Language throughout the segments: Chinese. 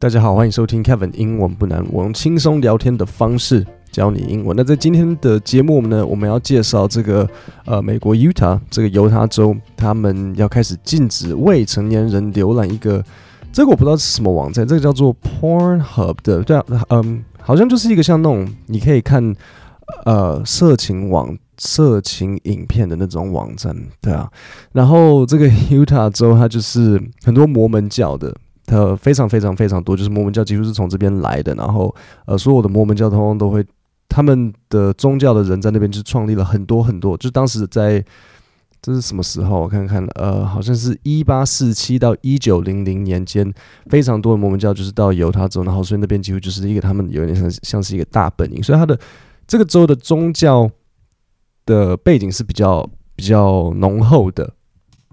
大家好，欢迎收听 Kevin 英文不难，我用轻松聊天的方式教你英文。那在今天的节目呢，我们要介绍这个呃，美国 Utah 这个犹他州，他们要开始禁止未成年人浏览一个，这个我不知道是什么网站，这个叫做 Pornhub 的，对啊，嗯，好像就是一个像那种你可以看呃色情网、色情影片的那种网站，对啊。然后这个 Utah 州它就是很多摩门教的。呃，非常非常非常多，就是摩门教几乎是从这边来的。然后，呃，所有的摩门教通通都会，他们的宗教的人在那边就创立了很多很多。就当时在这是什么时候？我看看，呃，好像是一八四七到一九零零年间，非常多的摩门教就是到犹他州，然后所以那边几乎就是一个他们有点像像是一个大本营。所以他的这个州的宗教的背景是比较比较浓厚的。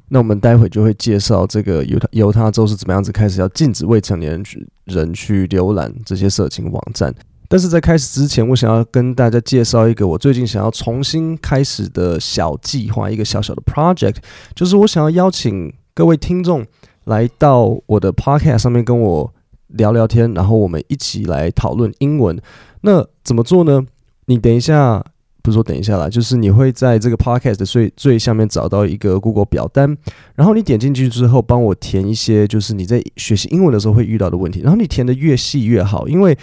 那我们待会就会介绍这个犹他犹他州是怎么样子开始要禁止未成年人去人去浏览这些色情网站。但是在开始之前，我想要跟大家介绍一个我最近想要重新开始的小计划，一个小小的 project，就是我想要邀请各位听众来到我的 podcast 上面跟我聊聊天，然后我们一起来讨论英文。那怎么做呢？你等一下。不是说等一下啦，就是你会在这个 podcast 最最下面找到一个 Google 表单，然后你点进去之后，帮我填一些就是你在学习英文的时候会遇到的问题，然后你填的越细越好，因为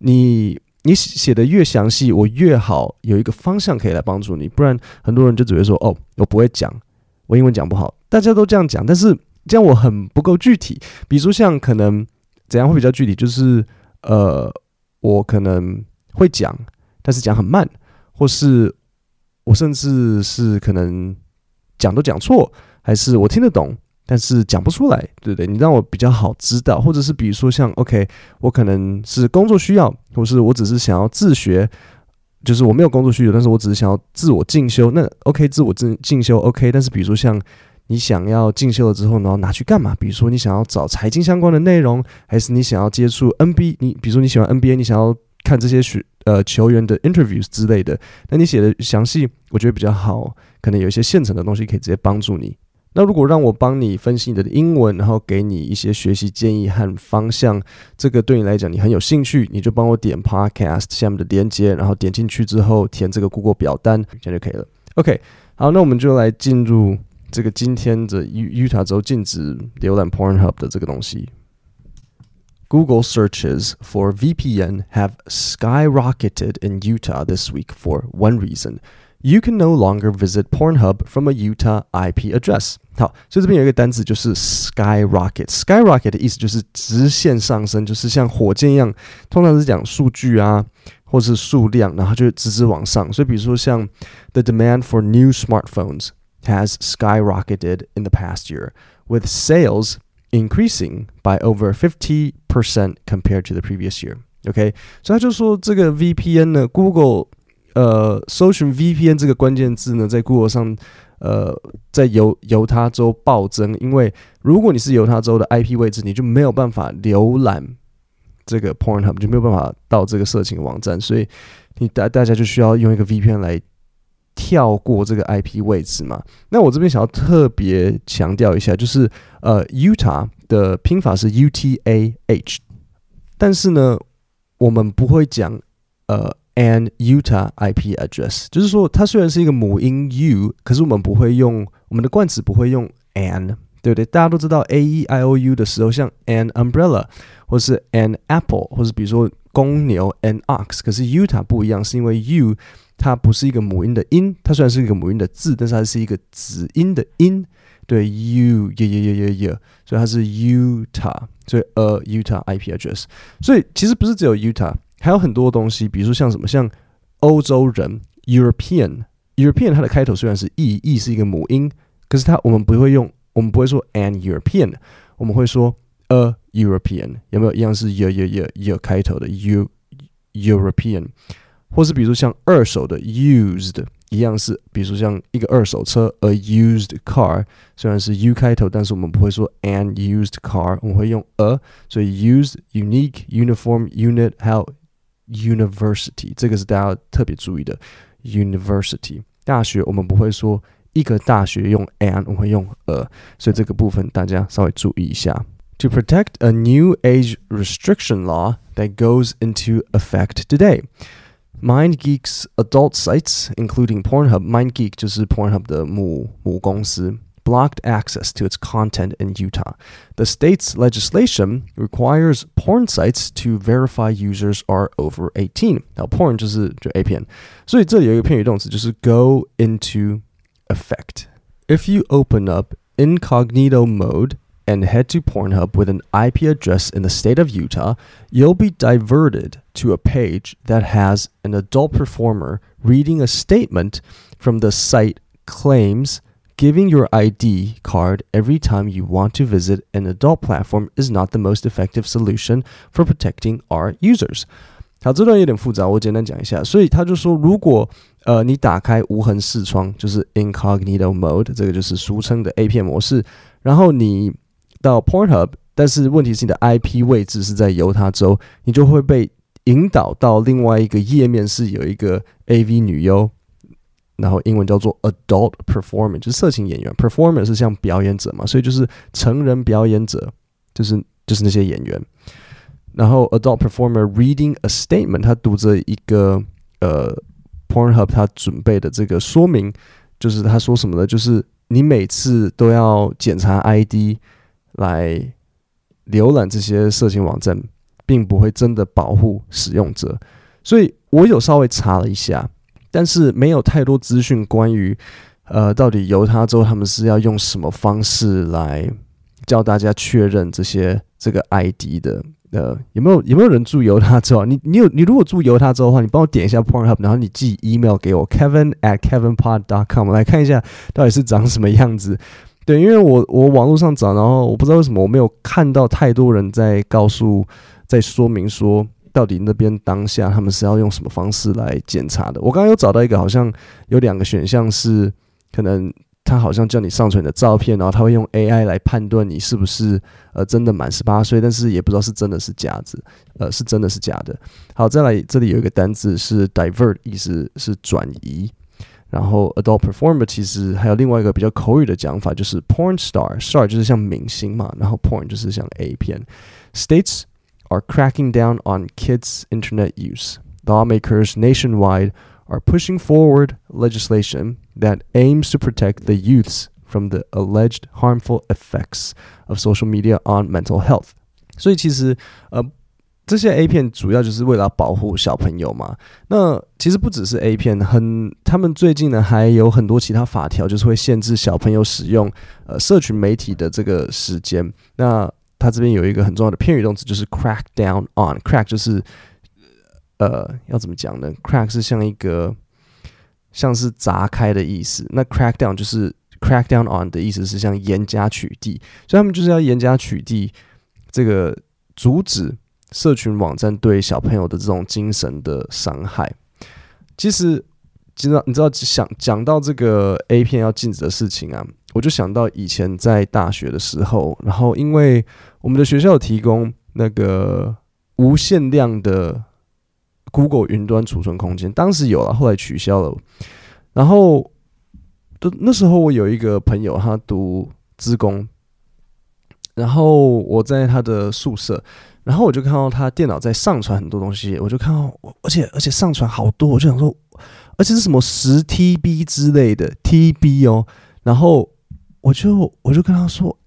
你你写的越详细，我越好有一个方向可以来帮助你，不然很多人就只会说哦，我不会讲，我英文讲不好，大家都这样讲，但是这样我很不够具体。比如说像可能怎样会比较具体，就是呃，我可能会讲，但是讲很慢。或是我甚至是可能讲都讲错，还是我听得懂，但是讲不出来，对不对？你让我比较好知道，或者是比如说像 OK，我可能是工作需要，或是我只是想要自学，就是我没有工作需求，但是我只是想要自我进修，那 OK，自我进进修 OK。但是比如说像你想要进修了之后，然后拿去干嘛？比如说你想要找财经相关的内容，还是你想要接触 NBA？你比如说你喜欢 NBA，你想要看这些学。呃，球员的 interviews 之类的，那你写的详细，我觉得比较好，可能有一些现成的东西可以直接帮助你。那如果让我帮你分析你的英文，然后给你一些学习建议和方向，这个对你来讲你很有兴趣，你就帮我点 podcast 下面的链接，然后点进去之后填这个 Google 表单，这样就可以了。OK，好，那我们就来进入这个今天的 Utah 州禁止浏览 Pornhub 的这个东西。Google searches for VPN have skyrocketed in Utah this week for one reason. You can no longer visit Pornhub from a Utah IP address. 好，所以这边有一个单词就是 skyrocket。skyrocket 的意思就是直线上升，就是像火箭一样，通常是讲数据啊，或是数量，然后就直直往上。所以比如说像 the demand for new smartphones has skyrocketed in the past year with sales increasing by over fifty percent compared to the previous year. OK，所以他就说这个 VPN 呢，Google 呃搜寻 VPN 这个关键字呢，在 Google 上呃在犹犹他州暴增，因为如果你是犹他州的 IP 位置，你就没有办法浏览这个 Pornhub，就没有办法到这个色情网站，所以你大大家就需要用一个 VPN 来。跳过这个 IP 位置嘛？那我这边想要特别强调一下，就是呃，Utah 的拼法是 U T A H，但是呢，我们不会讲呃 an Utah IP address，就是说它虽然是一个母音 U，可是我们不会用我们的冠词不会用 an，对不对？大家都知道 A E I O U 的时候，像 an umbrella 或是 an apple，或是比如说公牛 an ox，可是 Utah 不一样，是因为 U。它不是一个母音的音，它虽然是一个母音的字，但是它是一个子音的音。对，U，y e a h y e a h y e a h yeah，，所以它是 Utah，所以 a Utah IP address。所以其实不是只有 Utah，还有很多东西，比如说像什么，像欧洲人 European，European 它的开头虽然是 e，e 是一个母音，可是它我们不会用，我们不会说 an European，我们会说 a European，有没有一样是耶耶耶耶开头的 U European？或是比如说像二手的 used 一样是，比如说像一个二手车 a used car，虽然是 U 开头，但是我们不会说 an used car，我们会用 a，所以 used、unique、uniform、unit 还有 university，这个是大家特别注意的 university 大学，我们不会说一个大学用 an，我们会用 a，所以这个部分大家稍微注意一下。To protect a new age restriction law that goes into effect today. MindGeek's adult sites, including Pornhub, MindGeek 就是 Pornhub 的母母公司 blocked access to its content in Utah. The state's legislation requires porn sites to verify users are over 18. Now, porn 就是就 A 片，所以这里有一个片语动词就是 go into effect. If you open up incognito mode and head to Pornhub with an IP address in the state of Utah, you'll be diverted to a page that has an adult performer reading a statement from the site claims Giving your ID card every time you want to visit an adult platform is not the most effective solution for protecting our users. 好，这段有点复杂，我简单讲一下。所以他就说，如果呃你打开无痕视窗，就是 incognito mode，这个就是俗称的 A 片模式，然后你 到 Pornhub，但是问题是你的 IP 位置是在犹他州，你就会被引导到另外一个页面，是有一个 AV 女优。然后英文叫做 adult performer，就是色情演员。performer 是像表演者嘛，所以就是成人表演者，就是就是那些演员。然后 adult performer reading a statement，他读着一个呃 Pornhub 他准备的这个说明，就是他说什么呢？就是你每次都要检查 ID 来浏览这些色情网站，并不会真的保护使用者。所以我有稍微查了一下。但是没有太多资讯关于，呃，到底犹他州他们是要用什么方式来教大家确认这些这个 ID 的？呃，有没有有没有人住犹他州啊？你你有你如果住犹他州的话，你帮我点一下 Pornhub，然后你寄 email 给我 Kevin at KevinPod dot com 来看一下到底是长什么样子。对，因为我我网络上找，然后我不知道为什么我没有看到太多人在告诉在说明说。到底那边当下他们是要用什么方式来检查的？我刚刚有找到一个，好像有两个选项是，可能他好像叫你上传你的照片，然后他会用 AI 来判断你是不是呃真的满十八岁，但是也不知道是真的是假子，呃是真的是假的。好，再来这里有一个单字是 divert，意思是转移。然后 adult performer 其实还有另外一个比较口语的讲法，就是 porn star，star 就是像明星嘛，然后 porn 就是像 A 片，states。are cracking down on kids' internet use. Lawmakers nationwide are pushing forward legislation that aims to protect the youths from the alleged harmful effects of social media on mental health. 所以其实呃， 这些 A 片主要就是为了保护小朋友嘛。那其实不只是 A 片，很他们最近呢还有很多其他法条，就是会限制小朋友使用呃社群媒体的这个时间。那它这边有一个很重要的片语动词，就是 crack down on。crack 就是呃，要怎么讲呢？crack 是像一个像是砸开的意思。那 crack down 就是 crack down on 的意思是像严加取缔，所以他们就是要严加取缔这个阻止社群网站对小朋友的这种精神的伤害。其实，知道你知道想讲到这个 A 片要禁止的事情啊。我就想到以前在大学的时候，然后因为我们的学校有提供那个无限量的 Google 云端储存空间，当时有了，后来取消了。然后，那时候我有一个朋友，他读资工，然后我在他的宿舍，然后我就看到他电脑在上传很多东西，我就看到，而且而且上传好多，我就想说，而且是什么十 TB 之类的 TB 哦，然后。我就我就跟他说：“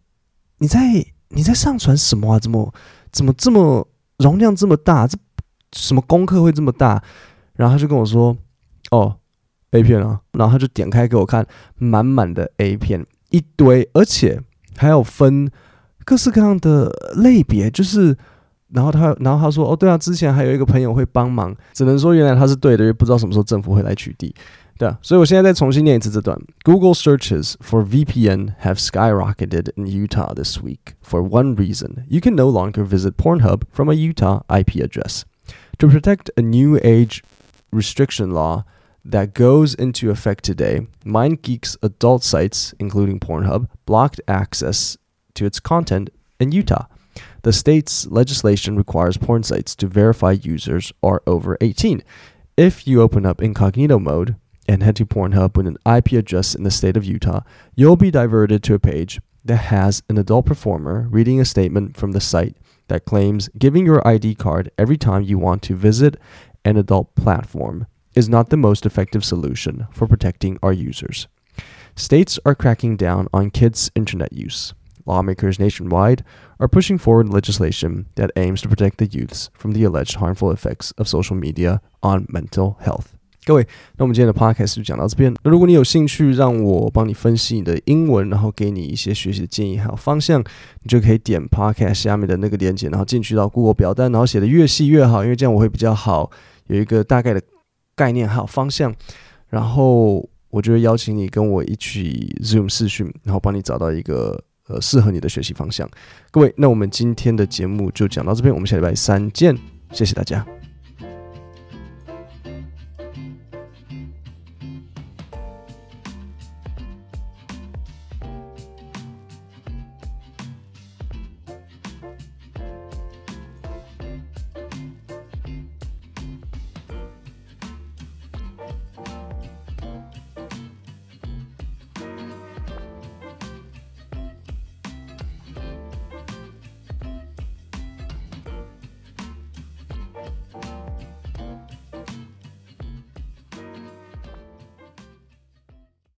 你在你在上传什么啊？怎么怎么这么容量这么大？这什么功课会这么大？”然后他就跟我说：“哦，A 片啊。”然后他就点开给我看，满满的 A 片一堆，而且还有分各式各样的类别。就是，然后他然后他说：“哦，对啊，之前还有一个朋友会帮忙。”只能说原来他是对的，因为不知道什么时候政府会来取缔。对啊，所以我现在再重新念一次这段。Google searches for VPN have skyrocketed in Utah this week for one reason: you can no longer visit Pornhub from a Utah IP address. To protect a new age restriction law that goes into effect today, MindGeek's adult sites, including Pornhub, blocked access to its content in Utah. The state's legislation requires porn sites to verify users are over 18. If you open up incognito mode, and head to Pornhub with an IP address in the state of Utah, you'll be diverted to a page that has an adult performer reading a statement from the site that claims giving your ID card every time you want to visit an adult platform is not the most effective solution for protecting our users. States are cracking down on kids' internet use. Lawmakers nationwide are pushing forward legislation that aims to protect the youths from the alleged harmful effects of social media on mental health. 各位，那我们今天的 podcast 就讲到这边。那如果你有兴趣让我帮你分析你的英文，然后给你一些学习的建议还有方向，你就可以点 podcast 下面的那个链接，然后进去到 Google 表单，然后写的越细越好，因为这样我会比较好有一个大概的概念还有方向。然后我就会邀请你跟我一起 Zoom 视讯，然后帮你找到一个呃适合你的学习方向。各位，那我们今天的节目就讲到这边，我们下礼拜三见，谢谢大家。